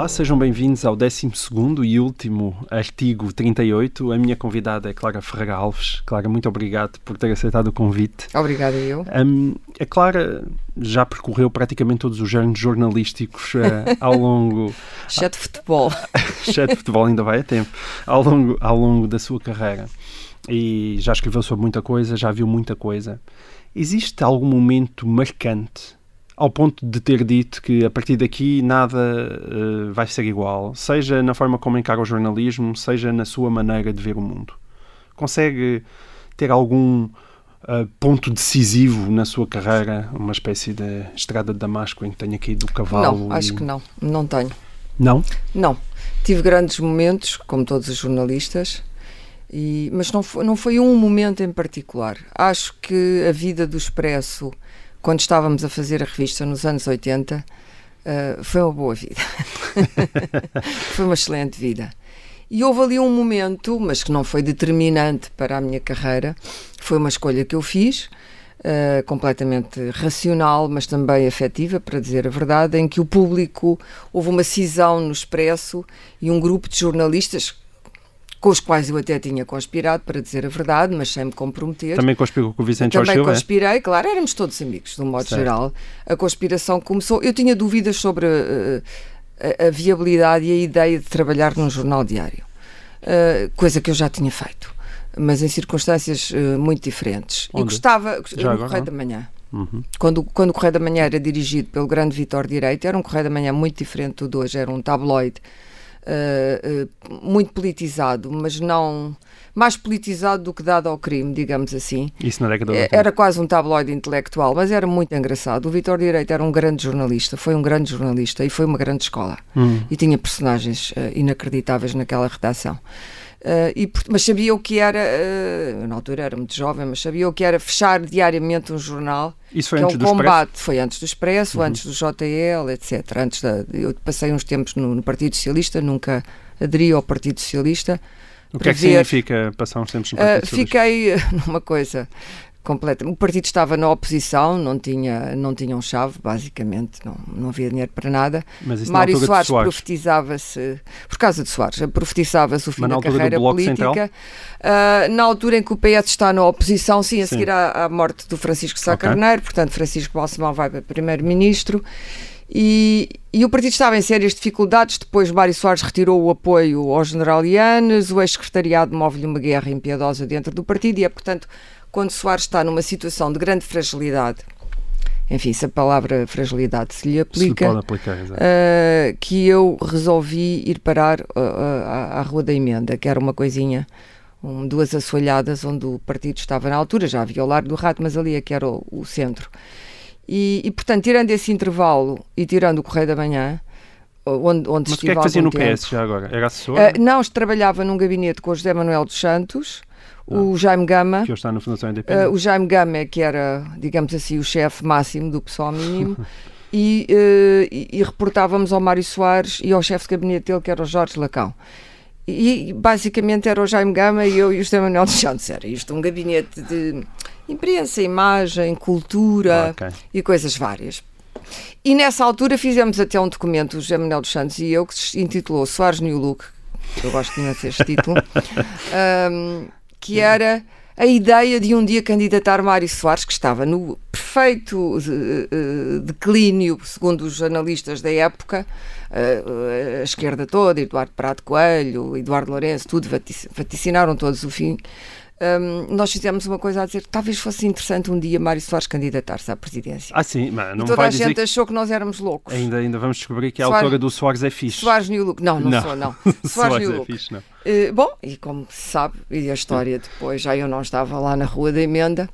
Olá, sejam bem-vindos ao 12 e último artigo 38. A minha convidada é Clara Ferreira Alves. Clara, muito obrigado por ter aceitado o convite. Obrigada, eu. Um, a Clara já percorreu praticamente todos os géneros jornalísticos uh, ao longo. Exceto futebol. Exceto futebol, ainda vai a tempo. Ao longo, ao longo da sua carreira. E já escreveu sobre muita coisa, já viu muita coisa. Existe algum momento marcante ao ponto de ter dito que a partir daqui nada uh, vai ser igual, seja na forma como encara o jornalismo, seja na sua maneira de ver o mundo. Consegue ter algum uh, ponto decisivo na sua carreira, uma espécie de estrada de Damasco em que tenha caído do cavalo? Não, e... acho que não, não tenho. Não? Não. Tive grandes momentos, como todos os jornalistas, e, mas não foi, não foi um momento em particular. Acho que a vida do Expresso quando estávamos a fazer a revista nos anos 80, uh, eh, foi uma boa vida. foi uma excelente vida. E houve ali um momento, mas que não foi determinante para a minha carreira, foi uma escolha que eu fiz, uh, completamente racional, mas também afetiva, para dizer a verdade, em que o público, houve uma cisão no Expresso e um grupo de jornalistas com os quais eu até tinha conspirado, para dizer a verdade, mas sem me comprometer. Também conspirou com o Vicente Também Silva? É? conspirei, claro, éramos todos amigos, de um modo certo. geral. A conspiração começou. Eu tinha dúvidas sobre uh, a, a, viabilidade e a ideia de trabalhar num jornal diário, uh, coisa que eu já tinha feito, mas em circunstâncias uh, muito diferentes. Onde? E gostava. Já no Correio da Manhã. Uhum. Quando, quando o Correio da Manhã era dirigido pelo grande Vitor Direito, era um Correio da Manhã muito diferente do de hoje, era um tabloide uh, muito politizado, mas não mais politizado do que dado ao crime, digamos assim. Isso na década de eh, Era quase um tabloide intelectual, mas era muito engraçado. O Vitor Direito era um grande jornalista, foi um grande jornalista e foi uma grande escola. Hum. E tinha personagens uh, inacreditáveis naquela redação. Uh, e, mas sabia o que era, uh, na altura era muito jovem, mas sabia o que era fechar diariamente um jornal. Isso foi que antes é do combate. Expresso? Foi antes do Expresso, uhum. antes do JL, etc. Antes da, eu passei uns tempos no, no Partido Socialista, nunca aderi ao Partido Socialista. O que é que ver, significa passar uns tempos no Partido uh, Socialista? Fiquei numa coisa completamente. O partido estava na oposição, não tinha, não tinham chave, basicamente, não, não havia dinheiro para nada. Mas isso Mário Soares, Soares. profetizava-se, por causa de Soares, profetizava-se o fim da carreira política. Uh, na altura em que o PS está na oposição, sim, a sim. seguir à, à, morte do Francisco Sá okay. Carneiro, portanto, Francisco Balsemão vai para primeiro-ministro. E, e, o partido estava em sérias dificuldades. Depois, Mário Soares retirou o apoio ao general Ianes, o ex-secretariado move-lhe uma guerra impiedosa dentro do partido, e é, portanto, quando Soares está numa situação de grande fragilidade, enfim, se a palavra fragilidade se lhe aplica, se aplicar, uh, que eu resolvi ir parar uh, uh, à, à Rua da Emenda, que era uma coisinha, um, duas assoalhadas onde o partido estava na altura, já havia o Largo do Rato, mas ali é que era o, o centro. E, e, portanto, tirando esse intervalo e tirando o Correio da Manhã, onde, onde mas o que é que fazia no PS já agora? Era assessor? não, trabalhava num gabinete com o José Manuel dos Santos, o Jaime Gama. Que hoje está na Fundação Independente. Uh, o Jaime Gama, que era, digamos assim, o chefe máximo do pessoal mínimo. e, uh, e, e, reportávamos ao Mário Soares e ao chefe de gabinete dele, que era o Jorge Lacão. E, basicamente era o Jaime Gama e eu e o José Manuel de Santos. Era isto, um gabinete de imprensa, imagem, cultura ah, okay. e coisas várias. E nessa altura fizemos até um documento, o José Manuel dos Santos e eu, que se intitulou Soares New Look, eu gosto de imenso este título, um, que era a ideia de um dia candidatar Mário Soares, que estava no perfeito uh, declínio, segundo os jornalistas da época, uh, a esquerda toda, Eduardo Prado Coelho, Eduardo Lourenço, tudo vaticinaram todos o fim um, nós fizemos uma coisa a dizer que talvez fosse interessante um dia Mário Soares candidatar-se à presidência. Ah, sim, mas não e toda a gente que... achou que nós éramos loucos. Ainda, ainda vamos descobrir que a Soares... autora do Soares é fixe. Soares New Look. Não, não, não. sou, não. Soares, Soares New é Look. Fixe, não. Uh, bom, e como se sabe, e a história depois, já eu não estava lá na Rua da Emenda,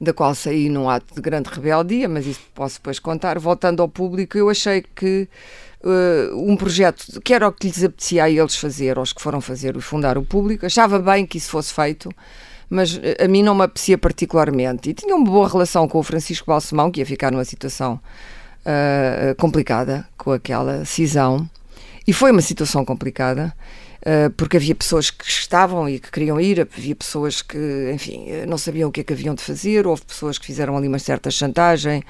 da qual saí num ato de grande rebeldia, mas isso posso depois contar. Voltando ao público, eu achei que uh, um projeto que era o que lhes apetecia a eles fazer, aos que foram fazer, fundar o público, achava bem que isso fosse feito mas eh, a mim não me apetecia particularmente. E tinha uma boa relação com o Francisco Balsemão, que ia ficar numa situação uh, complicada com aquela cisão. E foi uma situação complicada, porque havia pessoas que estavam e que queriam ir, havia pessoas que, enfim, não sabiam o que é que haviam de fazer, houve pessoas que fizeram ali uma certa chantagem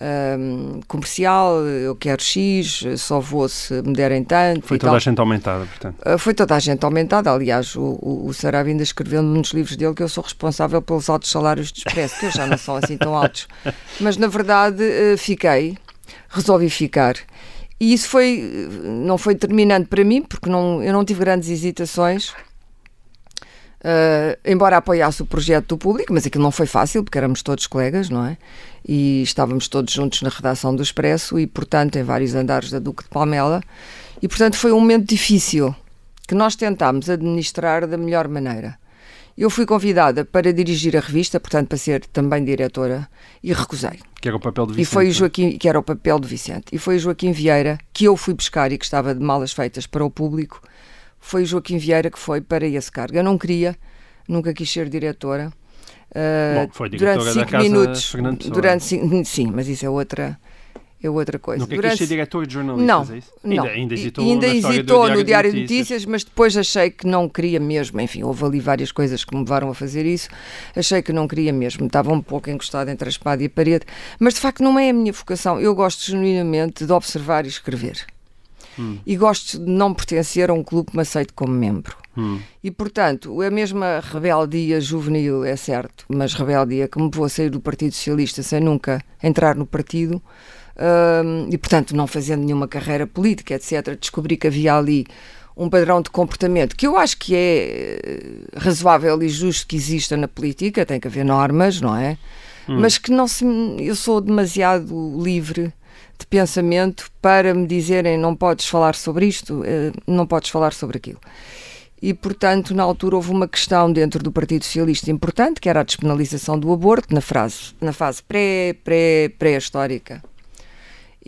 uh, comercial, eu quero X, só vou se me derem tanto. Foi toda tal. a gente aumentada, portanto. Foi toda a gente aumentada, aliás, o, o, o Sarabia ainda escreveu nos livros dele que eu sou responsável pelos altos salários de expresso, que já não são assim tão altos. Mas, na verdade, fiquei, resolvi ficar e isso foi, não foi determinante para mim, porque não, eu não tive grandes hesitações, uh, embora apoiasse o projeto do público, mas aquilo não foi fácil, porque éramos todos colegas, não é? E estávamos todos juntos na redação do Expresso e, portanto, em vários andares da Duque de Palmela. E, portanto, foi um momento difícil que nós tentámos administrar da melhor maneira. Eu fui convidada para dirigir a revista, portanto, para ser também diretora, e recusei. Que era o papel do Vicente. E foi o é? Joaquim, que era o papel do Vicente. E foi o Joaquim Vieira, que eu fui buscar e que estava de malas feitas para o público, foi o Joaquim Vieira que foi para esse cargo. Eu não queria, nunca quis ser diretora. Uh, Bom, foi diretora durante cinco minutos. Durante cinco, sim, mas isso é outra é outra coisa. Não Durante... quis ser diretor de jornalistas, não, é isso? Não, ainda, ainda hesitou, ainda hesitou no Diário de Notícias. Notícias, mas depois achei que não queria mesmo. Enfim, houve ali várias coisas que me levaram a fazer isso. Achei que não queria mesmo. Estava um pouco encostado entre a espada e a parede. Mas de facto não é a minha vocação. Eu gosto genuinamente de observar e escrever. Hum. E gosto de não pertencer a um clube que me aceite como membro. Hum. E, portanto, a mesma rebeldia juvenil, é certo, mas rebeldia que me vou sair do Partido Socialista sem nunca entrar no partido, e, portanto, não fazendo nenhuma carreira política, etc., descobri que havia ali um padrão de comportamento que eu acho que é eh, razoável e justo que exista na política, tem que haver normas, não é? Hum. Mas que não se. Eu sou demasiado livre de pensamento para me dizerem não podes falar sobre isto, eh, não podes falar sobre aquilo. E, portanto, na altura houve uma questão dentro do Partido Socialista importante, que era a despenalização do aborto, na, frase, na fase pré-pré-pré-histórica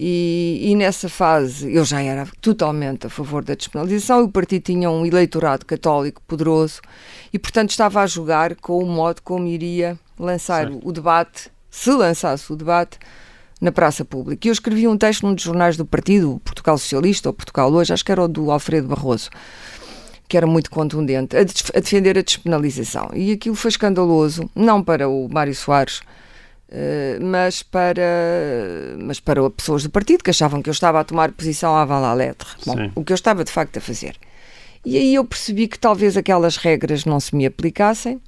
e, e, nessa fase eu já era totalmente a favor da despenalização. O partido tinha um eleitorado católico poderoso e, portanto, estava a jogar com o modo como iria lançar o debate, se lançasse o debate, na praça pública. E eu escrevi um texto num dos jornais do partido, Portugal Socialista ou Portugal Hoje, acho que era o do Alfredo Barroso, que era muito contundente, a, a defender a despenalização. E aquilo foi escandaloso, não para o Mário Soares mas para mas para pessoas do partido que achavam que eu estava a tomar posição à la lettre. Bom, o que eu estava de facto a fazer. E aí eu percebi que talvez aquelas regras não se me aplicassem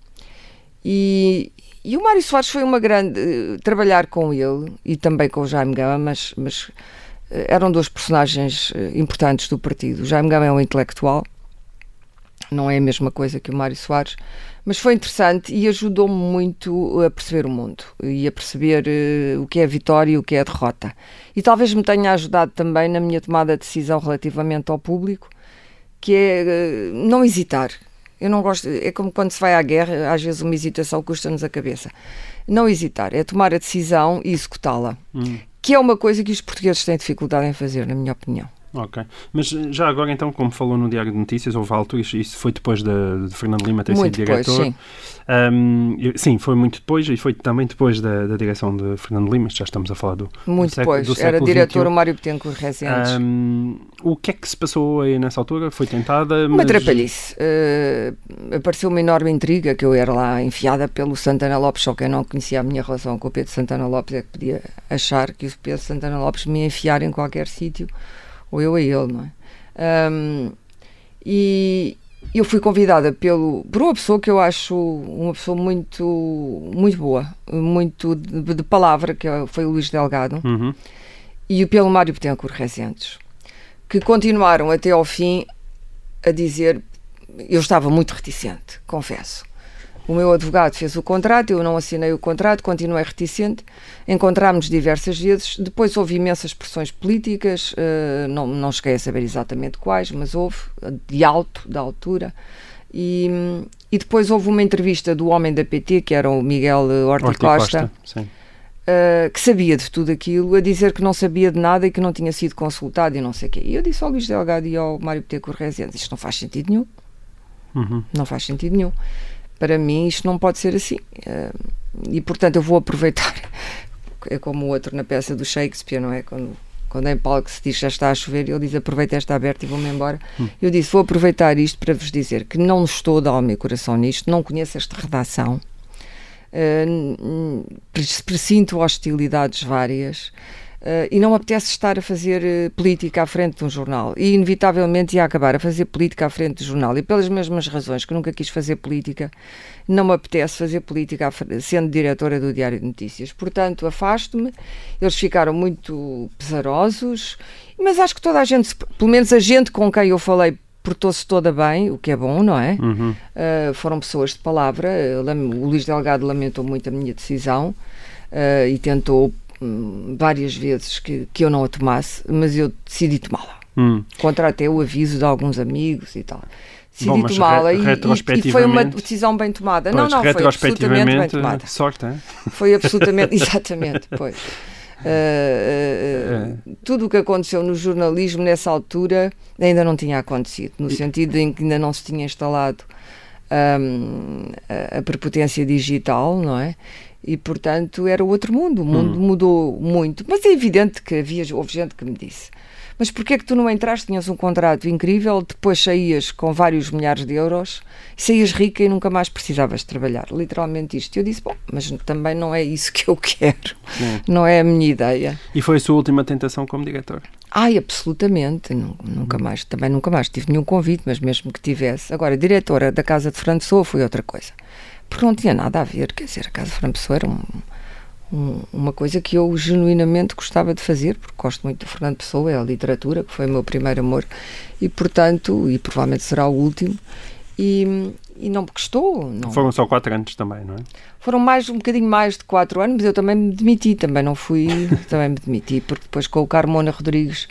e, e o Mário Soares foi uma grande. Uh, trabalhar com ele e também com o Jaime Gama, mas, mas uh, eram dois personagens importantes do partido. O Jaime Gama é um intelectual, não é a mesma coisa que o Mário Soares mas foi interessante e ajudou-me muito a perceber o mundo e a perceber uh, o que é a vitória e o que é a derrota. E talvez me tenha ajudado também na minha tomada de decisão relativamente ao público, que é uh, não hesitar. Eu não gosto, é como quando se vai à guerra, às vezes uma hesitação custa-nos a cabeça. Não hesitar, é tomar a decisão e executá-la, hum. que é uma coisa que os portugueses têm dificuldade em fazer, na minha opinião. Ok. Mas eh, já agora, então, como falou no Diário de Notícias, houve alturas, isso foi depois de, de Fernando Lima ter muito sido depois, diretor. Sim. Um, sim, foi muito depois e foi também depois da, da direção de Fernando Lima, já estamos a falar do. Muito do depois, do era diretor o Mário Betancourt Rezendes. Um, o que é que se passou aí nessa altura? Foi tentada. Uma trapalhice. Uh, apareceu uma enorme intriga que eu era lá enfiada pelo Santana Lopes, só quem não conhecia a minha relação com o Pedro Santana Lopes é que podia achar que o Pedro Santana Lopes me ia enfiar em qualquer sítio, ou eu a ele, não é? Um, e eu fui convidada pelo, por uma pessoa que eu acho uma pessoa muito, muito boa, muito de, de palavra, que é, foi o Luís Delgado, uhum. e pelo Mário Betancourt Recentes, que continuaram até ao fim a dizer. Eu estava muito reticente, confesso. O meu advogado fez o contrato, eu não assinei o contrato, continuei reticente. Encontrámos diversas vezes. Depois houve imensas pressões políticas, uh, não, não cheguei a saber exatamente quais, mas houve, de alto, da altura. E, e depois houve uma entrevista do homem da PT, que era o Miguel Horta, Horta Costa, uh, que sabia de tudo aquilo, a dizer que não sabia de nada e que não tinha sido consultado e não sei o quê. E eu disse ao Luís Delgado e ao Mário PT Correziano, isto não faz sentido nenhum. Uhum. Não faz sentido nenhum para mim isto não pode ser assim. Eh, e portanto eu vou aproveitar, é como o outro na peça do Shakespeare, não é? Quando Quando em palco se diz já está a chover, ele diz aproveita esta aberta e vou-me embora. Hum. Eu disse, vou aproveitar isto para vos dizer que não estou de alma e coração nisto, não conheço esta redação, uh, presinto hostilidades várias. Uh, e não me apetece estar a fazer uh, política à frente de um jornal. E, inevitavelmente, ia acabar a fazer política à frente do jornal. E pelas mesmas razões que nunca quis fazer política, não me apetece fazer política sendo diretora do Diário de Notícias. Portanto, afasto-me. Eles ficaram muito pesarosos, mas acho que toda a gente, pelo menos a gente com quem eu falei, portou-se toda bem, o que é bom, não é? Uhum. Uh, foram pessoas de palavra. O Luís Delgado lamentou muito a minha decisão. Uh, e tentou várias vezes que, que eu não a tomasse, mas eu decidi tomá-la. Hum. Contra até o aviso de alguns amigos e tal. Decidi tomá-la e, e, foi uma decisão bem tomada. Pois, não, não, foi absolutamente bem tomada. Sorte, é? Foi absolutamente, exatamente, pois. Uh, uh, uh, tudo o que aconteceu no jornalismo nessa altura ainda não tinha acontecido, no sentido em que ainda não se tinha instalado um, a, a prepotência digital, não é? E portanto era outro mundo, o mundo hum. mudou muito. Mas é evidente que havia, houve gente que me disse mas porquê é que tu não entraste, tinhas um contrato incrível, depois saías com vários milhares de euros, saías rica e nunca mais precisavas de trabalhar, literalmente isto. Eu disse, bom, mas também não é isso que eu quero, Sim. não é a minha ideia. E foi a sua última tentação como diretor? Ai, absolutamente, nunca mais, também nunca mais tive nenhum convite, mas mesmo que tivesse. Agora, diretora da Casa de Pessoa foi outra coisa porque não tinha nada a ver. Quer dizer, a Casa Fran Pessoa era um, um, uma coisa que eu genuinamente gostava de fazer, porque gosto muito do Fernando Pessoa, é a literatura, que foi o meu primeiro amor, e portanto, e provavelmente será o último, e, e não me gostou. Não. Foram só quatro anos também, não é? Foram mais, um bocadinho mais de quatro anos, mas eu também me demiti, também não fui, também me demiti, porque depois com o Carmona Rodrigues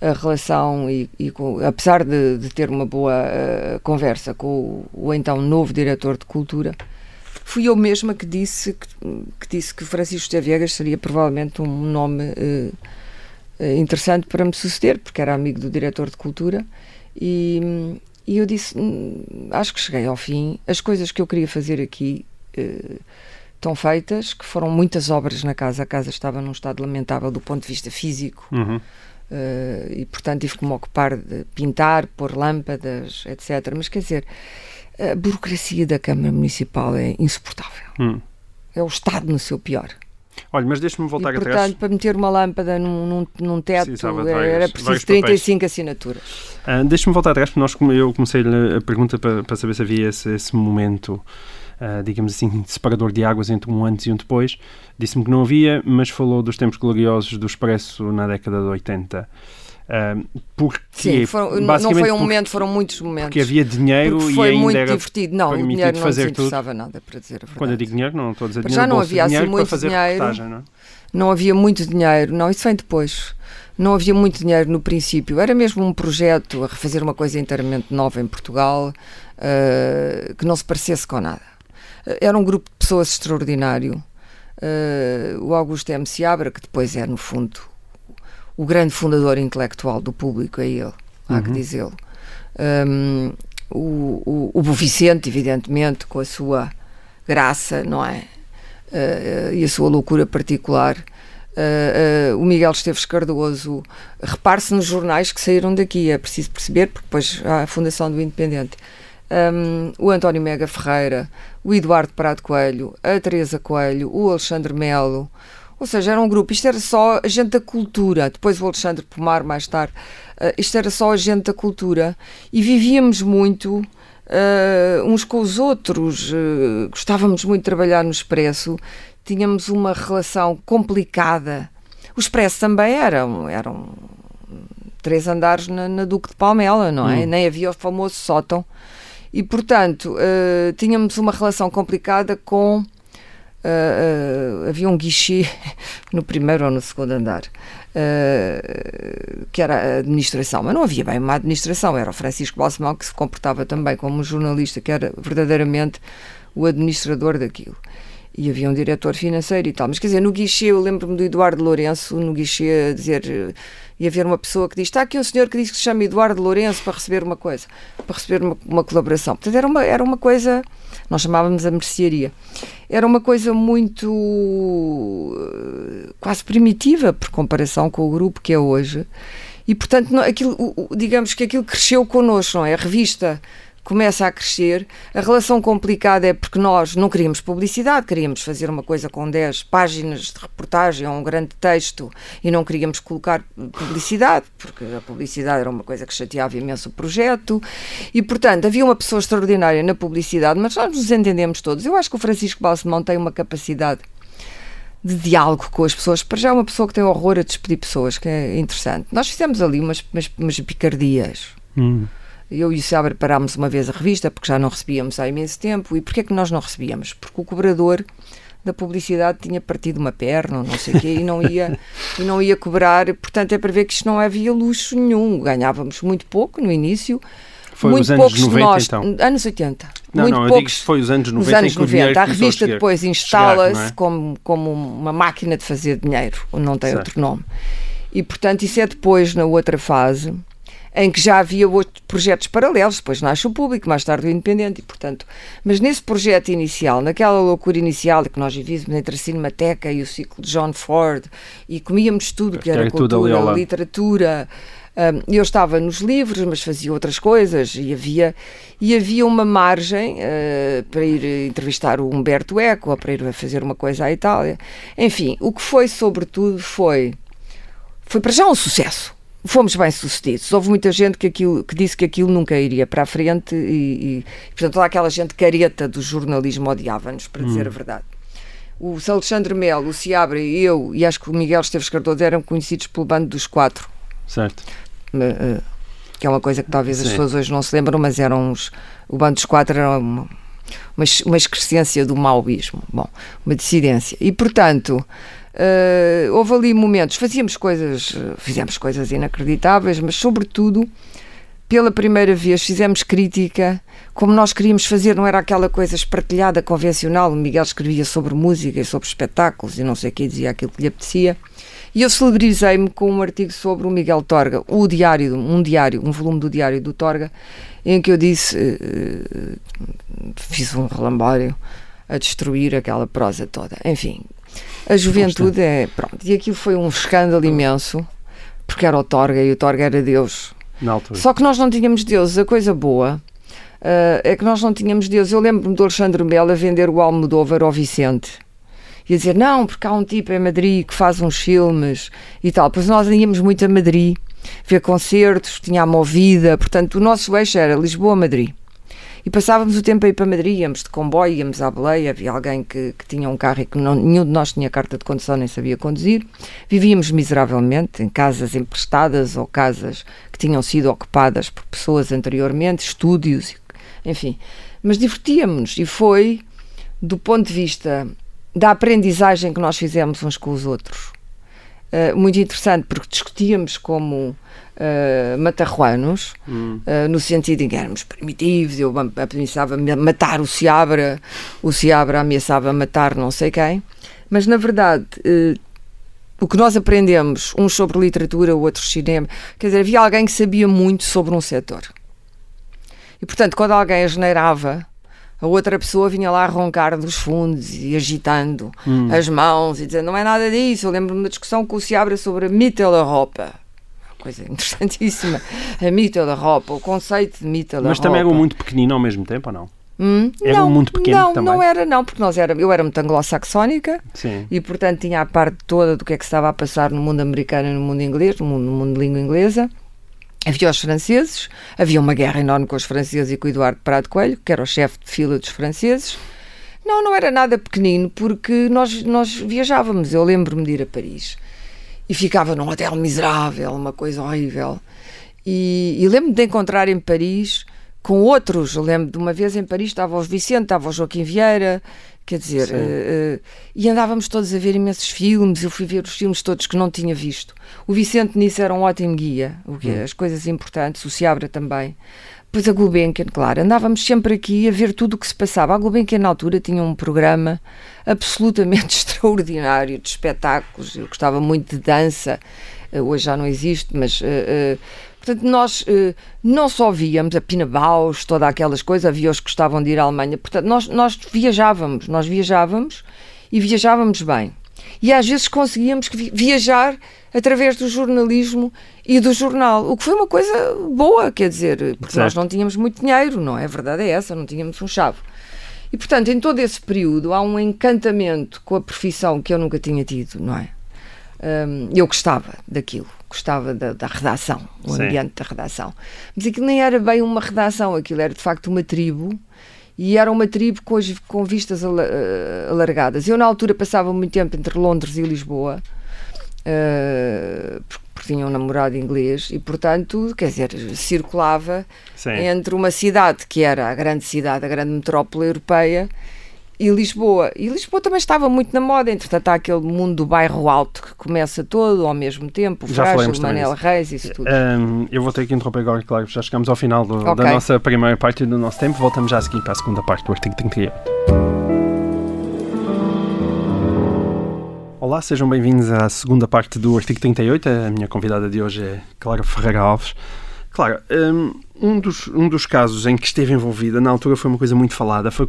a relação e, e com, apesar de, de, ter uma boa uh, conversa com o, o, então novo diretor de cultura, fui eu mesma que disse que, que disse que Francisco de Viegas seria provavelmente um nome uh, interessante para me suceder, porque era amigo do diretor de cultura e, e eu disse, hum, acho que cheguei ao fim, as coisas que eu queria fazer aqui uh, estão feitas, que foram muitas obras na casa, a casa estava num estado lamentável do ponto de vista físico, uhum. Uh, e portanto tive que me ocupar de pintar, pôr lâmpadas, etc. Mas quer dizer, a burocracia da Câmara Municipal é insuportável. Hum. É o Estado no seu pior. Olha, mas deixe-me voltar e, portanto, atrás. para meter uma lâmpada num, num, num teto era preciso 35 assinaturas. Uh, deixe-me voltar atrás, porque nós, eu comecei a pergunta para, para saber se havia esse, esse momento uh, digamos assim, separador de águas entre um antes e um depois. Disse-me que não havia, mas falou dos tempos gloriosos do Expresso na década de 80. Uh, porque, Sim, foram, não foi um momento, foram muitos momentos. Porque havia dinheiro porque foi e ainda muito era divertido. Não, o dinheiro não fazer interessava tudo. nada, para dizer a verdade. Quando eu digo dinheiro, não estou a dizer dinheiro Já não havia assim muito dinheiro. Não, é? não havia muito dinheiro. Não, isso vem depois. Não havia muito dinheiro no princípio. Era mesmo um projeto a refazer uma coisa inteiramente nova em Portugal uh, que não se parecesse com nada. Era um grupo de pessoas extraordinário. Uh, o Augusto M. Seabra, que depois é, no fundo, o grande fundador intelectual do público, é ele, há uhum. que dizê-lo. Um, o, o, o Vicente, evidentemente, com a sua graça, não é? Uh, e a sua loucura particular. Uh, o Miguel Esteves Cardoso, repare-se nos jornais que saíram daqui, é preciso perceber, porque depois há a Fundação do Independente um, o António Mega Ferreira, o Eduardo Prado Coelho, a Teresa Coelho, o Alexandre Melo, ou seja, era um grupo, isto era só a gente da cultura, depois o Alexandre Pomar mais tarde, uh, isto era só a gente da cultura. E vivíamos muito uh, uns com os outros, uh, gostávamos muito de trabalhar no Expresso, tínhamos uma relação complicada. O Expresso também era, era um, três andares na, na, Duque de Palmela, não é? Hum. Nem havia o famoso sótão e, portanto, uh, tínhamos uma relação complicada com. Uh, havia um guichê no primeiro ou no segundo andar, que era a administração, mas não havia bem uma administração, era o Francisco Balsemão que se comportava também como um jornalista, que era verdadeiramente o administrador daquilo. E havia um diretor financeiro e tal. Mas quer dizer, no guichê, eu lembro-me do Eduardo Lourenço, no guichê, a dizer. E haver uma pessoa que diz: Está aqui um senhor que diz que se chama Eduardo Lourenço para receber uma coisa, para receber uma, uma colaboração. Portanto, era uma, era uma coisa. Nós chamávamos a mercearia. Era uma coisa muito. quase primitiva, por comparação com o grupo que é hoje. E, portanto, não, aquilo, digamos que aquilo cresceu connosco, não é? A revista começa a crescer. A relação complicada é porque nós não queríamos publicidade, queríamos fazer uma coisa com 10 páginas de reportagem ou um grande texto e não queríamos colocar publicidade, porque a publicidade era uma coisa que chateava imenso o projeto. E, portanto, havia uma pessoa extraordinária na publicidade, mas nós nos entendemos todos. Eu acho que o Francisco Balsemão tem uma capacidade de diálogo com as pessoas. Para já é uma pessoa que tem horror a despedir pessoas, que é interessante. Nós fizemos ali umas, umas, umas picardias. Hum. Eu e o Seabra parámos uma vez a revista, porque já não recebíamos há imenso tempo. E porquê é que nós não recebíamos? Porque o cobrador da publicidade tinha partido uma perna, não sei o quê, e não ia, e não ia cobrar. Portanto, é para ver que isto não havia luxo nenhum. Ganhávamos muito pouco no início. Foi muito os anos poucos 90, nós, então? Anos 80. Não, muito não, eu poucos, digo que foi os anos 90 nos anos em que o dinheiro 90. A a revista chegar- depois chegar, instala-se é? como, como uma máquina de fazer dinheiro, não tem Certo. outro nome. E, portanto, isso é depois, na outra fase, em que já havia outros projetos paralelos, depois nasce o público, mais tarde o independente, e portanto, mas nesse projeto inicial, naquela loucura inicial que nós vivíamos entre a Cinemateca e o ciclo de John Ford, e comíamos tudo que era Era tudo cultura, literatura, hum, eu estava nos livros, mas fazia outras coisas e havia, e havia uma margem eh, para ir entrevistar o Humberto Eco ou para ir fazer uma coisa à Itália. Enfim, o que foi sobretudo foi, foi para já um sucesso. Fomos bem sucedidos. Houve muita gente que, aquilo, que disse que aquilo nunca iria para a frente e, e portanto, toda aquela gente careta do jornalismo odiava-nos, para dizer a verdade. O. Alexandre Melo, o Seabra e eu, e acho que o Miguel Esteves Cardoso eram conhecidos pelo bando dos quatro Certo. eh, que é uma coisa que talvez as Sim. pessoas hoje não se lembram, mas eram uns, o bando dos quatro era uma, uma, uma excrescência do maoísmo, bom, uma dissidência. E, portanto, eh, houve ali momentos, fazíamos coisas, fizemos coisas inacreditáveis, mas, sobretudo, pela primeira vez fizemos crítica como nós queríamos fazer, não era aquela coisa espartilhada, convencional. O Miguel escrevia sobre música e sobre espetáculos e não sei o que, dizia aquilo que lhe apetecia. E eu celebrizei-me com um artigo sobre o Miguel Torga, o diário, um diário, um volume do diário do Torga, em que eu disse, eh, fiz um relambório a destruir aquela prosa toda. Enfim, a juventude é. Pronto, e aquilo foi um escândalo imenso, porque era o Torga e o Torga era Deus. Só que nós não tínhamos deuses. A coisa boa ah, é que nós não tínhamos deuses. Eu lembro-me do Alexandre Melo a vender o Almodóvar ao Vicente. E a dizer, não, porque há um tipo em Madrid que faz uns filmes e tal. Pois nós íamos muito a Madrid ver concertos, tinha a movida. Portanto, o nosso eixo era Lisboa-Madrid. E passávamos o tempo a ir para Madrid, íamos de comboio, íamos à Beleia, havia alguém que, que tinha um carro e que não, nenhum de nós tinha carta de condução nem sabia conduzir. Vivíamos miseravelmente em casas emprestadas ou casas que tinham sido ocupadas por pessoas anteriormente, estúdios, enfim. Mas divertíamos e foi, do ponto de vista da aprendizagem que nós fizemos uns com os outros, eh, muito interessante, porque discutíamos como eh, matarruanos, eh, no sentido em que éramos primitivos, eu am- ameaçava me- matar o Seabra, o Seabra ameaçava matar não sei quem, mas na verdade o que nós aprendemos, uns sobre literatura, outros cinema, quer dizer, havia alguém que sabia muito sobre um setor. E portanto, quando alguém asneirava, a outra pessoa vinha lá roncar dos fundos e agitando as mãos e dizendo não é nada disso. Eu lembro-me da discussão com o Seabra sobre a Mitteleuropa. Coisa interessantíssima. A Mitteleuropa, o conceito de Mitteleuropa. Mas também eram muito pequenino ao mesmo tempo, ou não? Hum? Era não, muito pequeno não, também? não era não, porque nós era, eu era muito anglo-saxónica e portanto tinha a parte toda do que é que estava a passar no mundo americano e no mundo inglês, no mundo, no mundo de língua inglesa. Havia os franceses, havia uma guerra enorme com os franceses e com o Eduardo Prado Coelho, que era o chefe de fila dos franceses. Não, não era nada pequenino, porque nós, nós viajávamos. Eu lembro-me de ir a Paris e ficava num hotel miserável, uma coisa horrível. E, e lembro-me de encontrar em Paris com outros. Eu lembro de uma vez em Paris estava o Vicente, estava o Joaquim Vieira, quer dizer, uh, uh, e andávamos todos a ver imensos filmes. Eu fui ver os filmes todos que não tinha visto. O Vicente nisso era um ótimo guia, o que hum. as coisas importantes, o Seabra também. Pois a Gulbenkian, claro, andávamos sempre aqui a ver tudo o que se passava. A Gulbenkian, na altura, tinha um programa absolutamente extraordinário de espetáculos. Eu gostava muito de dança, uh, hoje já não existe, mas. Portanto, nós uh, não só víamos a Pina Bausch, todas aquelas coisas, havia os que gostavam de ir à Alemanha. Portanto, nós, nós viajávamos, nós viajávamos e viajávamos bem. E às vezes conseguíamos viajar através do jornalismo e do jornal, o que foi uma coisa boa, quer dizer, porque certo. nós não tínhamos muito dinheiro, não é? A verdade é essa, não tínhamos um chave. E portanto, em todo esse período há um encantamento com a profissão que eu nunca tinha tido, não é? Um, eu gostava daquilo, gostava da, da redação, o Sim. ambiente da redação. Mas aquilo nem era bem uma redação, aquilo era de facto uma tribo e era uma tribo com, as, com vistas eh, alargadas. Eu, na altura, passava muito tempo entre Londres e Lisboa, uh, porque tinha um namorado inglês, e, portanto, quer dizer, circulava Sim. entre uma cidade que era a grande cidade, a grande metrópole europeia, e Lisboa. E Lisboa também estava muito na moda, entretanto há aquele mundo do bairro alto que começa todo ao mesmo tempo, o Frágil, Manel Reis, isso tudo. Um, eu vou ter que interromper agora, claro, já chegamos ao final do, okay. da nossa primeira parte do nosso tempo, voltamos já a seguir para a segunda parte do artigo 38. Olá, sejam bem-vindos à segunda parte do artigo 38. A minha convidada de hoje é Clara Ferreira Alves. Claro, um dos, um dos casos em que esteve envolvida, na altura foi uma coisa muito falada, foi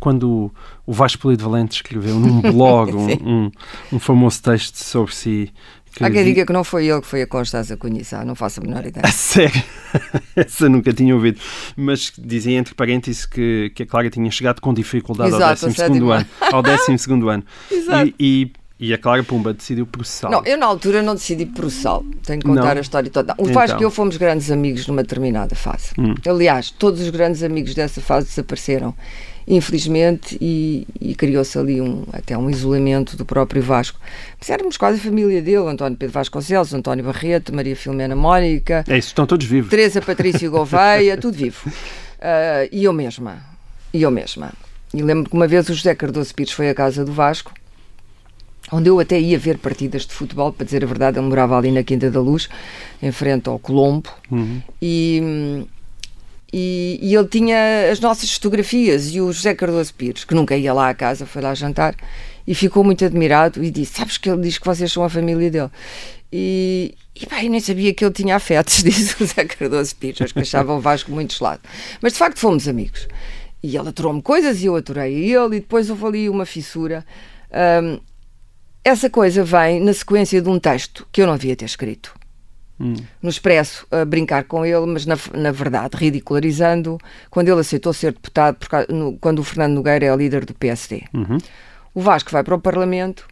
quando o Vasco Polido Valente escreveu num blog um, um, um, famoso texto sobre si. Que Há quem diga que não foi ele que foi a Constança conhecer, não faço a menor ideia. A sério? Essa nunca tinha ouvido. Mas dizia entre parênteses que, que a Clara tinha chegado com dificuldade Exato, ao 12 ano. Ao 12 ano. Exato. E, e e a Clara Pumba decidiu processá-lo. Não, eu na altura não decidi processá-lo. Tenho que contar não. a história toda. O Vasco então. e eu fomos grandes amigos numa determinada fase. Hum. Aliás, todos os grandes amigos dessa fase desapareceram, infelizmente, e, e criou-se ali um, até um isolamento do próprio Vasco. Mas éramos quase a família dele: António Pedro Vasconcelos, António Barreto, Maria Filomena Mónica. É isso, estão todos vivos. Teresa Patrício Gouveia, tudo vivo. Uh, e eu mesma. E eu mesma. E lembro que uma vez o José Cardoso Pires foi à casa do Vasco onde eu até ia ver partidas de futebol, para dizer a verdade, ele morava ali na Quinta da Luz, em frente ao Colombo, uhum. e, e, e, ele tinha as nossas fotografias, e o José Cardoso Pires, que nunca ia lá à casa, foi lá jantar, e ficou muito admirado, e disse, sabes que ele diz que vocês são a família dele. E, e eu nem sabia que ele tinha afetos, disse o José Cardoso Pires, acho que achava o Vasco muito gelado. Mas de facto fomos amigos. E ele aturou-me coisas e eu aturei ele, e depois houve ali uma fissura. Um, essa coisa vem na sequência de um texto que eu não devia ter escrito. Hum. No Expresso, a brincar com ele, mas na, na verdade ridicularizando, quando ele aceitou ser deputado, porque, no, quando o Fernando Nogueira é líder do PSD. Uhum. O Vasco vai para o Parlamento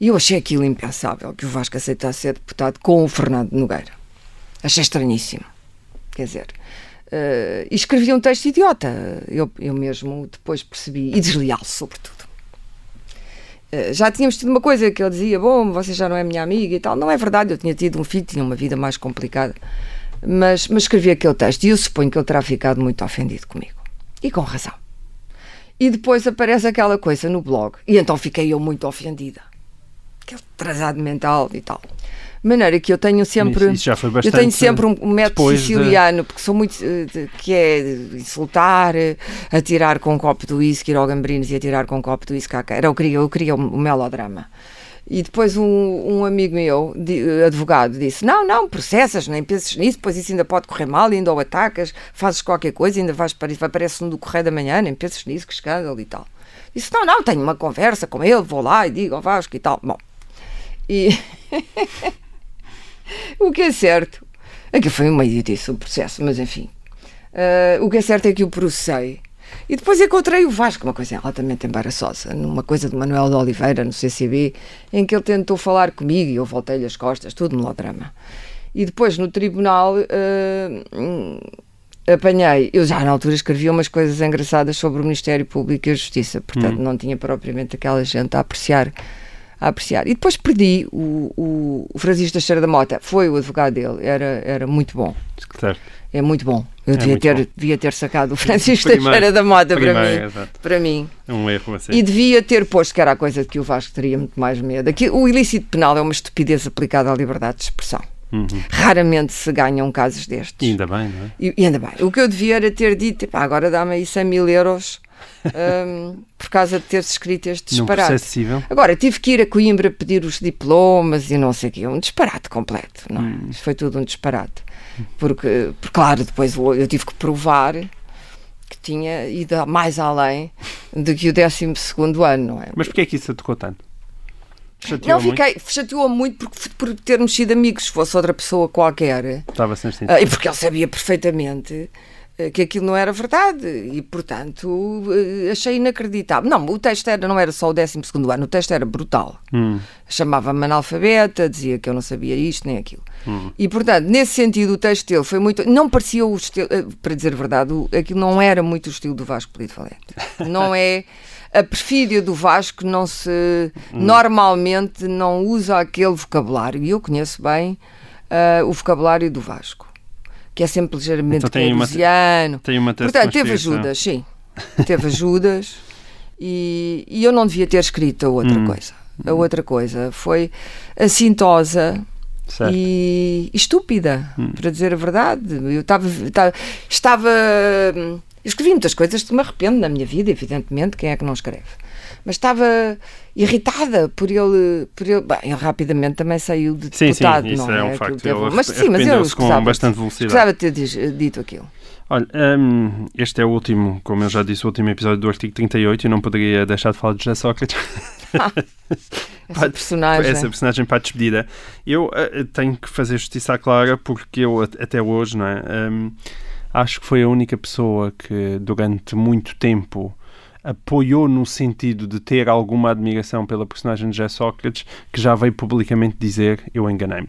e eu achei aquilo impensável, que o Vasco aceitasse ser deputado com o Fernando Nogueira. Achei estranhíssimo. Quer dizer, uh, escrevi um texto idiota, eu, eu mesmo depois percebi, e desleal, sobretudo. Eh, já tínhamos tido uma coisa que ele dizia: Bom, você já não é minha amiga e tal. Não é verdade, eu tinha tido um filho, tinha uma vida mais complicada. Mas, mas escrevi aquele texto e eu suponho que ele terá ficado muito ofendido comigo. E com razão. E depois aparece aquela coisa no blog. E então fiquei eu muito ofendida. Aquele atrasado mental e tal maneira que eu tenho sempre isso, já foi bastante eu tenho sempre um, método siciliano de... porque sou muito eh, que é insultar eh, atirar com um copo de whisky ir ao Gambrinos e atirar com um copo de whisky era eu queria eu queria o melodrama e depois um, um amigo meu, de, advogado, disse: Não, não, processas, nem penses nisso, depois isso ainda pode correr mal, ainda o atacas, fazes qualquer coisa, ainda vais para isso, vai aparecer no correio da manhã, nem penses nisso, que escândalo e tal. Disse: Não, não, tenho uma conversa com ele, vou lá e digo ao Vasco e tal. Bom, e o que é certo, aqui foi uma idiotice o processo, mas enfim. Uh, o que é certo é que o processei. E depois encontrei o Vasco, uma coisa altamente embaraçosa, numa coisa de Manuel de Oliveira, no CCB, em que ele tentou falar comigo e eu voltei-lhe as costas, tudo melodrama. E depois no tribunal uh, apanhei, eu já na altura escrevia umas coisas engraçadas sobre o Ministério Público e a Justiça, portanto hum. não tinha propriamente aquela gente a apreciar a apreciar. E depois perdi o, o, o Francisco Teixeira da Mota, foi o advogado dele, era, era muito bom. Certo. É muito bom. Eu É devia, ter, bom. devia ter sacado o Francisco Primeiro. Teixeira da Mota para Primeiro, mim. exato. Para mim. Um erro assim. E devia ter posto, que era a coisa de que o Vasco teria muito mais medo. Aqui, o ilícito penal é uma estupidez aplicada à liberdade de expressão. Uhum. Raramente se ganham casos destes. E ainda bem, não é? E, ainda bem. O que eu devia era ter dito, "Epá, agora dá-me aí 100 mil euros hum, por causa de teres escrito este disparate. Agora, tive que ir a Coimbra pedir os diplomas e não sei o quê. Um disparate completo. Não é? Hum. Isto foi tudo um disparate. Porque, porque, claro, depois eu tive que provar que tinha ido mais além do que o 12 ano, não é? Mas porquê é que isso te tocou tanto? Chateou Não, fiquei, chateou muito porque, por termos sido amigos. Se fosse outra pessoa qualquer, Estava sem sentido. ah, e porque ele sabia perfeitamente que aquilo não era verdade e, portanto, eh, achei inacreditável. Não, o texto era, não era só o 12 ano, o texto era brutal. Hum. Chamava-me analfabeta, dizia que eu não sabia isto nem aquilo. Hum. E, portanto, nesse sentido, o texto dele foi muito. Não parecia o estilo. eh, Para dizer a verdade, aquilo não era muito o estilo do Vasco Polito Valente. Não é. A perfídia do Vasco não se. Hum. Normalmente não usa aquele vocabulário. E eu conheço bem ah, o vocabulário do Vasco. Que é sempre ligeiramente Então tem uma-. Tem uma Portanto, teve ajudas, sim. Teve ajudas e, e eu não devia ter escrito a outra Hum. coisa. A outra coisa foi assintosa Certo. Hum. e estúpida, para dizer a verdade. Eu estava. estava- estava eu escrevi muitas coisas que me arrependo na minha vida, evidentemente, quem é que não escreve? Mas estava irritada por ele. Por ele, bem, ele rapidamente também saiu de Sim, sim, deputado, isso não é é? um facto. teve- Ele mas sim, mas eu com bastante velocidade. escusava ter dito aquilo. Olha, hum, este é o último, como eu já disse, o último episódio do artigo 38 e não poderia deixar de falar de José Sócrates. Essa Pá, personagem. Essa personagem para a despedida. Eu eh, tenho que fazer justiça à Clara porque eu, at- até hoje, não é? Hum, acho que foi a única pessoa que durante muito tempo apoiou no sentido de ter alguma admiração pela personagem de José Sócrates que já veio publicamente dizer eu enganei-me.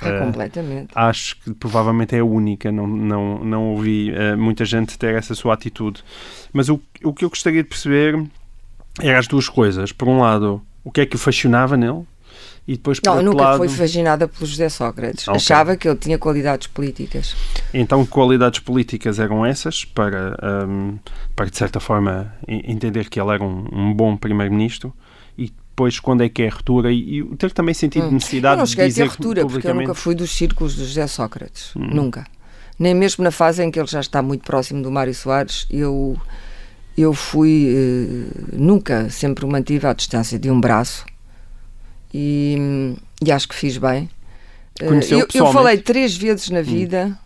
Ah, Eh, completamente. acho que provavelmente é a única, não, não, não ouvi eh, muita gente ter essa sua atitude. Mas o, o que eu gostaria de perceber eram as duas coisas. Por um lado, o que é que o fascinava nele, e depois, por Não, nunca lado, foi fascinada pelo José Sócrates. Ok. Achava que ele tinha qualidades políticas. então qualidades políticas eram essas para, ahm, para de certa forma, en- entender que ele era um, um bom primeiro-ministro, e depois quando é que é a ruptura, e, e ter também sentido Hum. necessidade eu não de cheguei a ter dizer ruptura, porque eu nunca fui dos círculos do José Sócrates. Hum. Nunca. Nem mesmo na fase em que ele já está muito próximo do Mário Soares, eu, eu fui. eh, nunca, sempre o mantive à distância de um braço. E, e acho que fiz bem. Eh, Conheceu eu, eu? Hum. falei três vezes na vida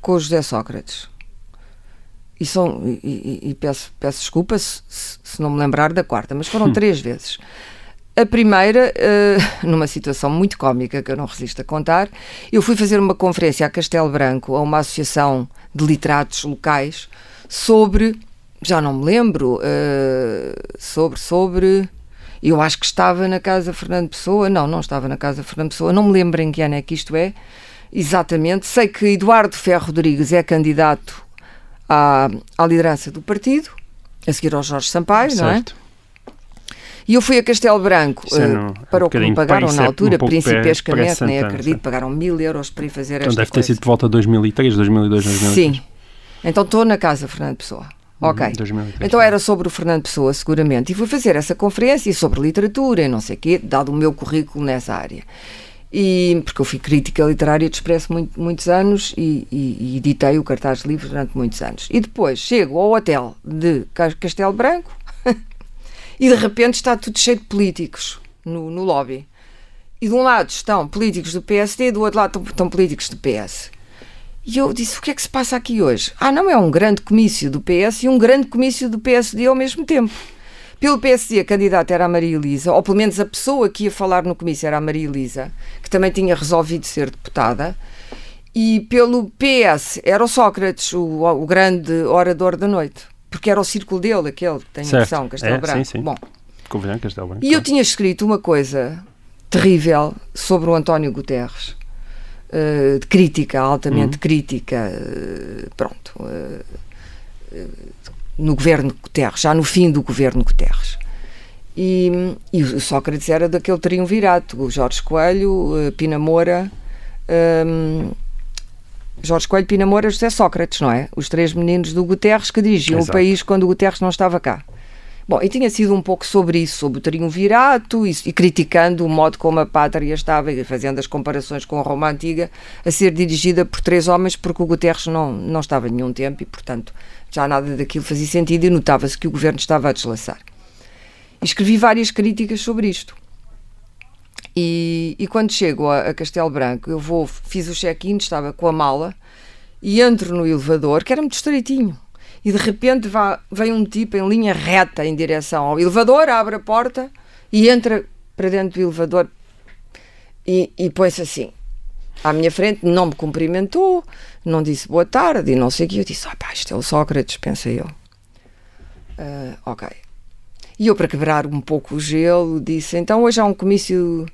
com o José Sócrates. E, são, e, e- e peço, peço desculpa se, se- não me lembrar da quarta, mas Hum. foram três vezes. A primeira, eh, numa situação muito cómica que eu não resisto a contar, eu fui fazer uma conferência a Castelo Branco, a uma associação de literatos locais, sobre, já não me lembro, eh, sobre, sobre, eu acho que estava na Casa Fernando Pessoa, não, não estava na Casa Fernando Pessoa, não me lembro em que ano é que isto é, exatamente, sei que Eduardo Ferro Rodrigues é candidato à, à liderança do partido, a seguir ao Jorge Sampaio, não é? Certo. E eu fui a Castelo Branco Isso é eh, no- um para o que me pagaram na altura, um principescamente, nem pré-Santana, acredito, pagaram mil euros para ir fazer Então esta deve ter coisa. sido por volta de 2003, 2002, 2003. Sim. Então estou na casa Fernando Pessoa. Ok. 2003. Então era sobre o Fernando Pessoa, seguramente. E fui fazer essa conferência e sobre literatura e não sei o quê, dado o meu currículo nessa área. E, porque eu fui crítica literária de Expresso muito, muitos anos e, e, e editei o cartaz de livros durante muitos anos. E depois chego ao hotel de Cas- Castelo Branco e de repente está tudo cheio de políticos no, no lobby. E de um lado estão políticos do PSD, do outro lado estão, estão políticos do PS. E eu disse: o que é que se passa aqui hoje? Ah, não, é um grande comício do PS e um grande comício do PSD ao mesmo tempo. Pelo PSD, a candidata era a Maria Elisa, ou pelo menos a pessoa que ia falar no comício era a Maria Elisa, que também tinha resolvido ser deputada. E pelo PS era o Sócrates, o, o grande orador da noite. Porque era o círculo dele, aquele que tem Certo. noção, Castelo É, Branco. sim, sim. Bom, Castelo Branco. e eu tinha escrito uma coisa terrível sobre o António Guterres, eh, de crítica, altamente crítica, eh, pronto, eh, no governo Guterres, já no fim do governo Guterres. E, e o Sócrates era daquele triunvirato, o Jorge Coelho, Pina Moura, ehm, Jorge Coelho, Pina Moura, José Sócrates, não é? Os três meninos do Guterres que dirigiam Exato. o país quando o Guterres não estava cá. Bom, e tinha sido um pouco sobre isso, sobre o triunvirato e, e criticando o modo como a pátria estava, e fazendo as comparações com a Roma Antiga, a ser dirigida por três homens, porque o Guterres não, não estava nenhum tempo e, portanto, já nada daquilo fazia sentido e notava-se que o governo estava a deslaçar. E escrevi várias críticas sobre isto. E, e quando chego a, a, Castelo Branco, eu vou, fiz o check-in, estava com a mala e entro no elevador, que era muito estreitinho. E de repente vá, vem um tipo em linha reta em direção ao elevador, abre a porta e entra para dentro do elevador e, e põe-se assim à minha frente, não me cumprimentou, não disse boa tarde e não sei o que. Eu disse, ah pá, isto é o Sócrates, pensei eu. Uh, ok. E eu, para quebrar um pouco o gelo, disse: então hoje há um comício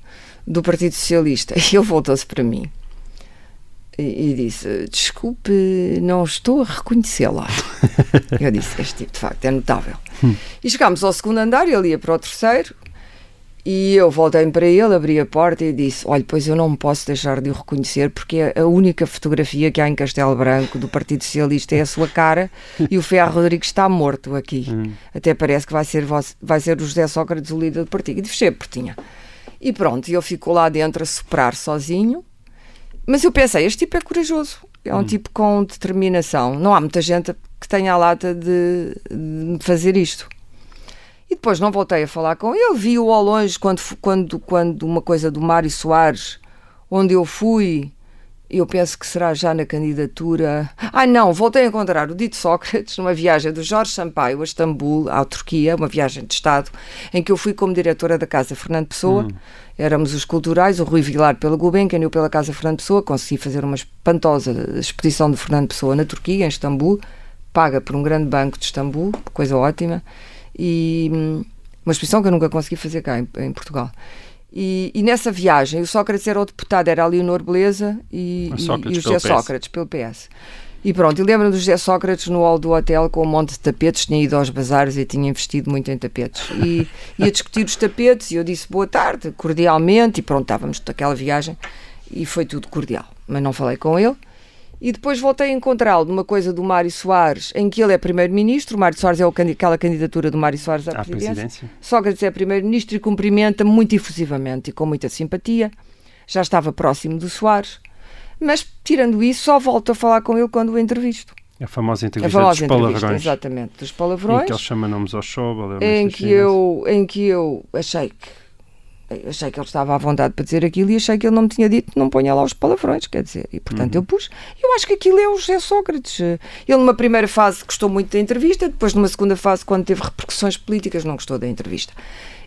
do Partido Socialista. E ele voltou-se para mim e, e, disse: desculpe, não estou a reconhecê-la. eu disse: este tipo de facto é notável. Hum. E chegámos ao segundo andar, ele ia para o terceiro. E eu voltei para ele, abri a porta e disse: Olha, pois eu não posso deixar de o reconhecer, porque a única fotografia que há em Castelo Branco do Partido Socialista é a sua cara e o Ferro Rodrigues está morto aqui. Hum. Até parece que vai ser, vai ser o José Sócrates o líder do partido. E fechei porque tinha. E pronto, ele ficou lá dentro a soprar sozinho. Mas eu pensei: este tipo é corajoso, é um hum. tipo com determinação. Não há muita gente que tenha a lata de, de fazer isto. E depois não voltei a falar com ele. Vi-o ao longe quando, quando, quando uma coisa do Mário Soares, onde eu fui, eu penso que será já na candidatura. Ah, não, voltei a encontrar o dito Sócrates numa viagem do Jorge Sampaio a Istambul, à Turquia, uma viagem de Estado, em que eu fui como diretora da Casa Fernando Pessoa. Hum. Éramos os culturais, o Rui Vilar pela Gulbenkian e eu pela Casa Fernando Pessoa. Consegui fazer uma espantosa exposição de Fernando Pessoa na Turquia, em Istambul, paga por um grande banco de Istambul, coisa ótima e hum, uma exposição que eu nunca consegui fazer cá em, em Portugal. E, e, nessa viagem, o Sócrates era o deputado, era a Leonor Beleza e, e, e o José Sócrates, pelo PS. E pronto, e lembro do José Sócrates no hall do hotel com um monte de tapetes, tinha ido aos bazares e tinha investido muito em tapetes. E ia discutir os tapetes e eu disse boa tarde, cordialmente, e pronto, estávamos naquela viagem e foi tudo cordial. Mas não falei com ele. E depois voltei a encontrá-lo numa coisa do Mário Soares, em que ele é primeiro-ministro. O Mário Soares é aquela candidatura do Mário Soares à, à presidência. presidência. Sócrates é primeiro-ministro e cumprimenta muito efusivamente e com muita simpatia. Já estava próximo do Soares. Mas, tirando isso, só volto a falar com ele quando o entrevisto. A famosa entrevista a famosa dos palavrões. Exatamente, dos palavrões. Em que ele chama nomes ao show. Em que, eu, em que eu achei que achei que ele estava à vontade para dizer aquilo e achei que ele não me tinha dito não ponha lá os palavrões, quer dizer, e portanto uhum. eu pus. Eu acho que aquilo é o José Sócrates. Ele numa primeira fase gostou muito da entrevista, depois numa segunda fase, quando teve repercussões políticas, não gostou da entrevista.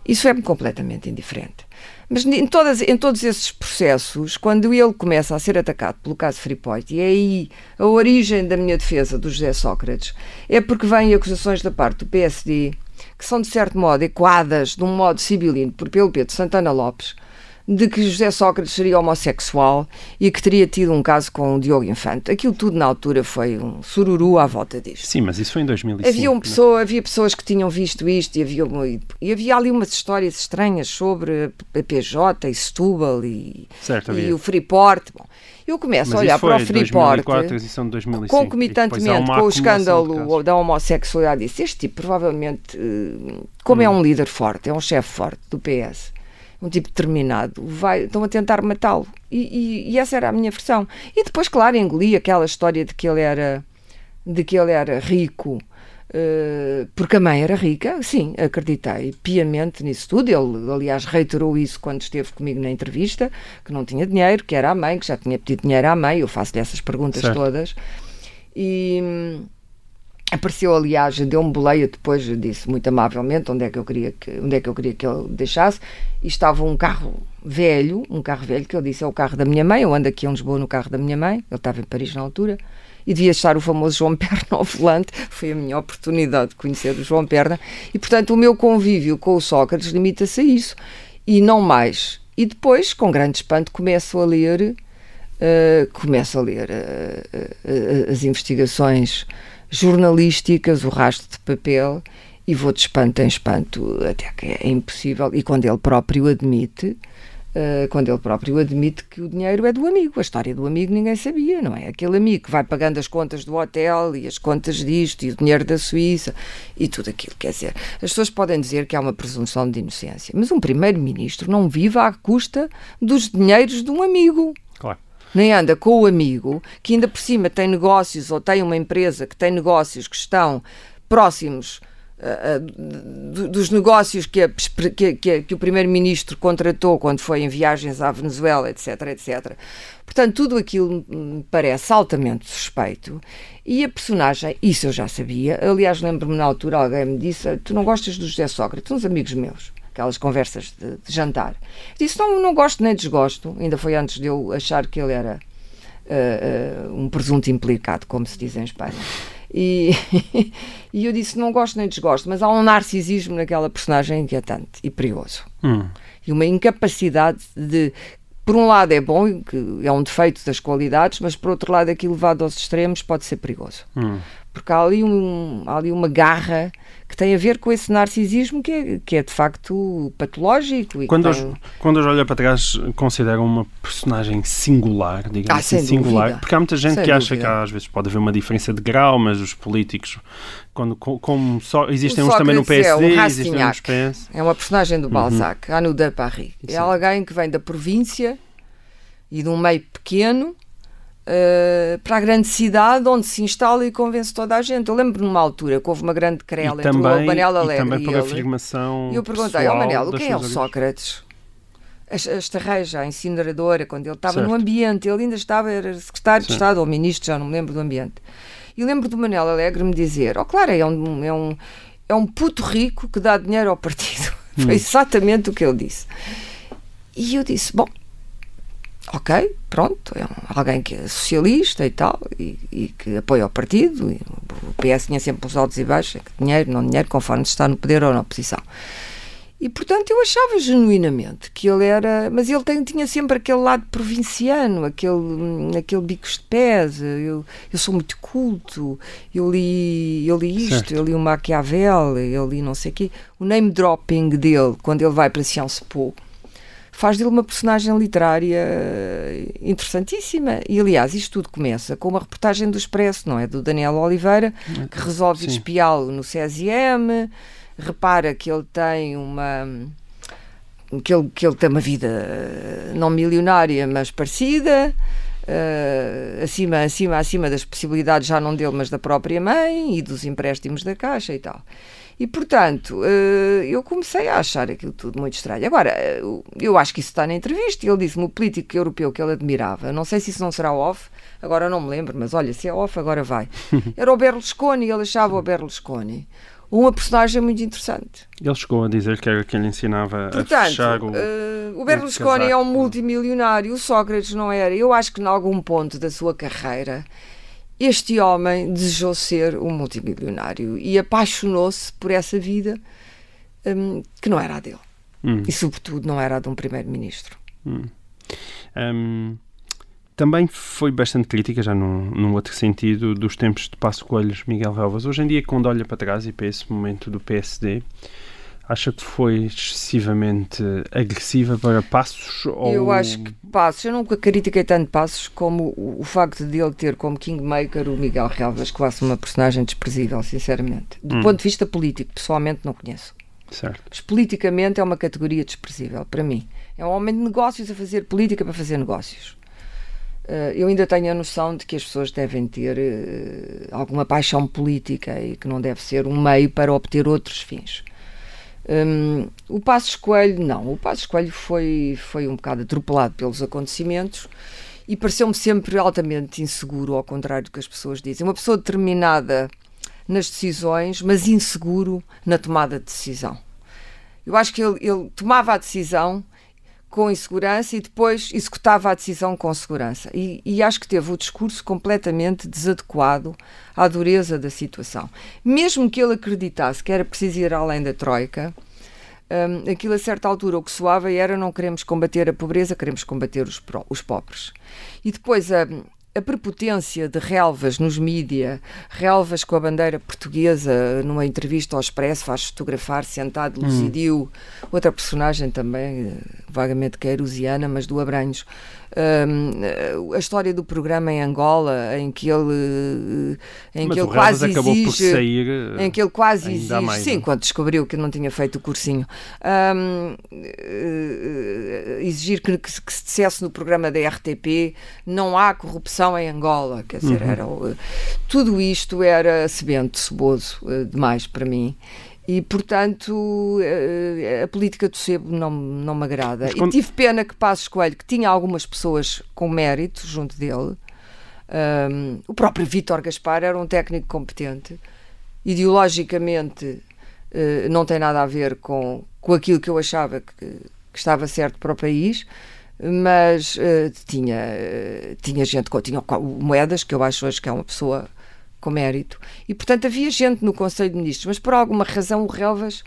Isso é-me completamente indiferente. Mas em, todas, em todos esses processos, quando ele começa a ser atacado pelo caso Freeport, e é aí a origem da minha defesa do José Sócrates, é porque vêm acusações da parte do PSD que são, de certo modo, ecoadas de um modo sibilino por pelo Pedro Santana Lopes, de que José Sócrates seria homossexual e que teria tido um caso com o Diogo Infante. Aquilo tudo na altura foi um sururu à volta disto. Sim, mas isso foi em 2005. Havia, uma pessoa, havia pessoas que tinham visto isto e havia, e havia ali umas histórias estranhas sobre a PJ e Setúbal e, certo, e o Freeport. Bom, eu começo Mas a olhar para o Freeport concomitantemente com o escândalo da homossexualidade. Disse, este tipo provavelmente, eh, como hum. é um líder forte, é um chefe forte do PS, um tipo determinado, vai, estão a tentar matá-lo. E, e, e, essa era a minha versão. E depois, claro, engoli aquela história de que ele era, de que ele era rico porque a mãe era rica, sim, acreditei piamente nisso tudo. Ele, aliás, reiterou isso quando esteve comigo na entrevista, que não tinha dinheiro, que era a mãe, que já tinha pedido dinheiro à mãe. Eu faço-lhe essas perguntas certo. todas. E hum, apareceu, aliás, deu-me boleia depois, disse muito amavelmente onde é que eu queria que, onde é que, eu queria que ele deixasse. E estava um carro velho, um carro velho, que eu disse é o carro da minha mãe. Eu ando aqui em Lisboa no carro da minha mãe. Ele estava em Paris na altura e devia estar o famoso João Perna ao volante. Foi a minha oportunidade de conhecer o João Perna. E, portanto, o meu convívio com o Sócrates limita-se a isso e não mais. E depois, com grande espanto, começo a ler, uh, começo a ler uh, uh, as investigações jornalísticas, o rastro de papel, e vou de espanto em espanto, até que é impossível. E quando ele próprio admite quando ele próprio admite que o dinheiro é do amigo. A história do amigo ninguém sabia, não é? Aquele amigo que vai pagando as contas do hotel e as contas disto e o dinheiro da Suíça e tudo aquilo. Quer dizer, as pessoas podem dizer que há uma presunção de inocência, mas um primeiro-ministro não vive à custa dos dinheiros de um amigo. Claro. Nem anda com o amigo que ainda por cima tem negócios ou tem uma empresa que tem negócios que estão próximos dos negócios que, a, que, que o primeiro-ministro contratou quando foi em viagens à Venezuela, etc, etc. Portanto, tudo aquilo me parece altamente suspeito. E a personagem, isso eu já sabia. Aliás, lembro-me na altura, alguém me disse: Tu não gostas do José Sócrates? Uns amigos meus, aquelas conversas de, de jantar. disse: Não, não gosto nem desgosto. Ainda foi antes de eu achar que ele era uh, uh, um presunto implicado, como se diz em Espanha. E, e eu disse: não gosto nem desgosto, mas há um narcisismo naquela personagem inquietante e perigoso. Hum. E uma incapacidade de. Por um lado é bom, que é um defeito das qualidades, mas por outro lado, aquilo levado aos extremos pode ser perigoso. Hum. Porque há ali, um, há ali uma garra que tem a ver com esse narcisismo que é, que é de facto patológico. quando, tem... os, quando os olha para trás, consideram uma personagem singular, digamos ah, assim, singular. Dúvida. Porque há muita gente sem que acha dúvida. que às vezes pode haver uma diferença de grau, mas os políticos, quando, como só, existem uns também no Sócrates é PSD, existem uns. PS. É uma personagem do Uhum. Balzac, Anu de Paris. É Sim. alguém que vem da província e de um meio pequeno eh, para a grande cidade onde se instala e convence toda a gente. Eu lembro numa altura que houve uma grande querela E entre o também, Manel e Alegre também e, por ele. afirmação E eu perguntei ao pessoal Manel, o quem é o Sócrates? A, a estarreja, a incineradora, quando ele estava Certo. no ambiente, ele ainda estava, era secretário de Sim. Estado ou ministro, já não me lembro do ambiente. E lembro do Manel Alegre me dizer: Oh, claro, é um, é um, é um puto rico que dá dinheiro ao partido. Hum. Foi exatamente o que ele disse. E eu disse: Bom, ok, pronto, é alguém que é socialista e tal, e, e que apoia o partido. o PS tinha sempre os altos e baixos, é dinheiro, não dinheiro, conforme está no poder ou na oposição. E portanto eu achava genuinamente que ele era. Mas ele tem- tinha sempre aquele lado provinciano, aquele, aquele bicos de pés. Eu, eu sou muito culto, eu li, eu li isto, Certo. eu li o Maquiavel, eu li não sei o quê. O name dropping dele, quando ele vai para Sciences Po, faz dele uma personagem literária eh, interessantíssima. E aliás, isto tudo começa com uma reportagem do Expresso, não é? Do Daniel Oliveira, que resolve espiá-lo no CSM, repara que ele tem uma. Que ele, que ele tem uma vida eh, não milionária, mas parecida, eh, acima, acima, acima das possibilidades, já não dele, mas da própria mãe e dos empréstimos da Caixa e tal. E, portanto, eh, eu comecei a achar aquilo tudo muito estranho. Agora, eh, eu- acho que isso está na entrevista. Ele disse-me o político europeu que ele admirava. Não sei se isso não será off, agora não me lembro, mas olha, se é off, agora vai. Era o Berlusconi, ele achava o Berlusconi uma personagem muito interessante. Ele chegou a dizer que era quem lhe ensinava a Portanto, fechar o. eh, o Berlusconi é um multimilionário, o Sócrates não era. Eu acho que, em algum ponto da sua carreira, este homem desejou ser um multimilionário e apaixonou-se por essa vida hum, que não era a dele. Hum. E, sobretudo, não era a de um primeiro-ministro. Hum, também foi bastante crítica, já num, num outro sentido, dos tempos de Passo Coelhos, Miguel Relvas. Hoje em dia, quando olha para trás e para esse momento do PSD, acha que foi excessivamente agressiva para Passos? Ou... Eu acho que Passos, eu nunca critiquei tanto Passos como o, o facto de ele ter como kingmaker o Miguel Relvas, acho uma personagem desprezível, sinceramente. Do Hum. ponto de vista político, pessoalmente não conheço. Certo. Mas politicamente é uma categoria desprezível para mim. É um homem de negócios a fazer política para fazer negócios. Eh, eu ainda tenho a noção de que as pessoas devem ter eh, alguma paixão política e que não deve ser um meio para obter outros fins. Hum, o Passos Coelho, não. O Passos Coelho foi, foi um bocado atropelado pelos acontecimentos e pareceu-me sempre altamente inseguro, ao contrário do que as pessoas dizem. Uma pessoa determinada nas decisões, mas inseguro na tomada de decisão. Eu acho que ele, ele tomava a decisão com insegurança e depois executava a decisão com segurança. E, e acho que teve o discurso completamente desadequado à dureza da situação. Mesmo que ele acreditasse que era preciso ir além da Troika, hum, aquilo a certa altura o que soava era não queremos combater a pobreza, queremos combater os, os pobres. E depois a, a prepotência de relvas nos mídia, relvas com a bandeira portuguesa, numa entrevista ao Expresso, faz fotografar sentado, hum. Lucidio, outra personagem também, eh, vagamente queirusiana, mas do Abranhos, a história do programa em Angola, em que ele, eh, em que ele quase exige, sair, em que ele quase exige, mais, sim, não? quando descobriu que não tinha feito o cursinho, um, eh, exigir que, que, que, se dissesse no programa da RTP não há corrupção em Angola, quer dizer, uhum. era, tudo isto era sebento, ceboso demais para mim e, portanto, eh, a política do sebo não, não me agrada. Quando... E tive pena que Passos Coelho, que tinha algumas pessoas com mérito junto dele, um, o próprio Vítor Gaspar era um técnico competente, ideologicamente uh, não tem nada a ver com, com aquilo que eu achava que, que estava certo para o país, mas uh, tinha, uh, tinha gente, tinha Moedas, que eu acho hoje que é uma pessoa com mérito. E, portanto, havia gente no Conselho de Ministros, mas por alguma razão o Relvas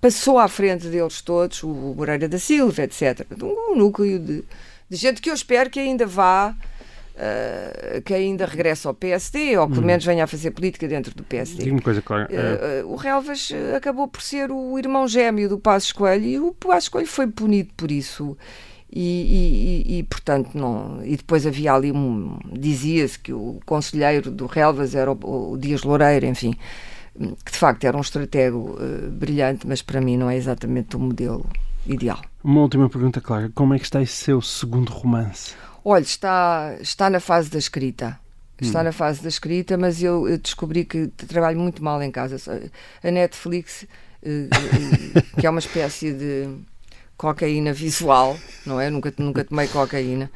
passou à frente deles todos, o Moreira da Silva, etc. Um núcleo de, de gente que eu espero que ainda vá. Uh, que ainda regresse ao PSD ou pelo hum. menos venha a fazer política dentro do PSD. Diga uma coisa clara. Uh, uh, o Relvas acabou por ser o irmão gêmeo do Passos Coelho e o Passos Coelho foi punido por isso. E, e, e, portanto não e depois havia ali um dizia-se que o conselheiro do Relvas era o, o, Dias Loureiro enfim que de facto era um estratego uh, brilhante mas para mim não é exatamente o modelo ideal. Uma última pergunta Clara. Como é que está esse seu segundo romance? Olha está está na fase da escrita. Está hum. na fase da escrita mas eu, eu, descobri que trabalho muito mal em casa. A Netflix uh, uh, que é uma espécie de cocaína visual, não é? Nunca, nunca tomei cocaína,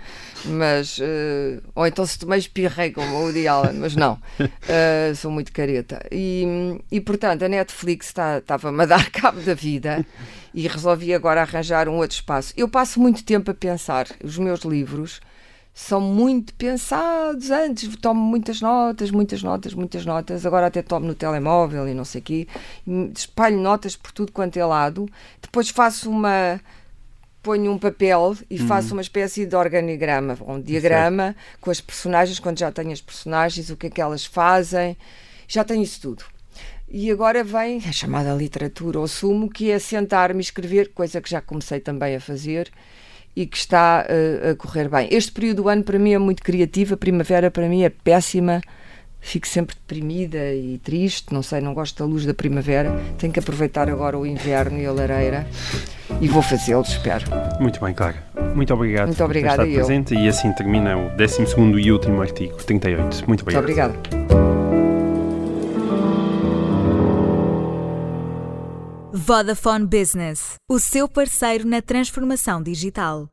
mas. Uh, ou então se tomei espirrei como o Woody Allen, mas não. Uh, sou muito careta. E, e portanto, a Netflix estava-me tá, a dar cabo da vida e resolvi agora arranjar um outro espaço. Eu passo muito tempo a pensar. Os meus livros são muito pensados antes, tomo muitas notas, muitas notas, muitas notas, agora até tomo no telemóvel e não sei o quê, espalho notas por tudo quanto é lado, depois faço uma ponho um papel e hum. faço uma espécie de organigrama, um diagrama com as personagens, quando já tenho as personagens, o que é que elas fazem, já tenho isso tudo. E agora vem a chamada literatura ao sumo, que é sentar-me e escrever, coisa que já comecei também a fazer, e que está uh, a correr bem. Este período do ano para mim é muito criativo, a primavera para mim é péssima, fico sempre deprimida e triste, não sei, não gosto da luz da primavera, tenho que aproveitar agora o inverno e a lareira e vou fazê-lo, espero. Muito bem, Clara. Muito obrigado Muito obrigada por estar presente e assim termina o 12 e último artigo, 38. Muito obrigado. Muito obrigada. Vodafone Business, o seu parceiro na transformação digital.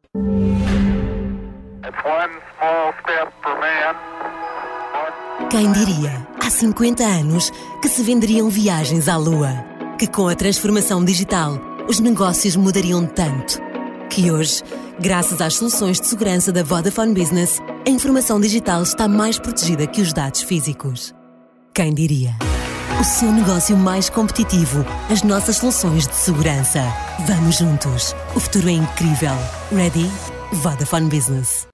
Quem diria, há 50 anos, que se venderiam viagens à Lua? Que com a transformação digital, os negócios mudariam tanto? Que hoje, graças às soluções de segurança da Vodafone Business, a informação digital está mais protegida que os dados físicos. Quem diria? O seu negócio mais competitivo, as nossas soluções de segurança. Vamos juntos. O futuro é incrível. Ready? Vodafone Business.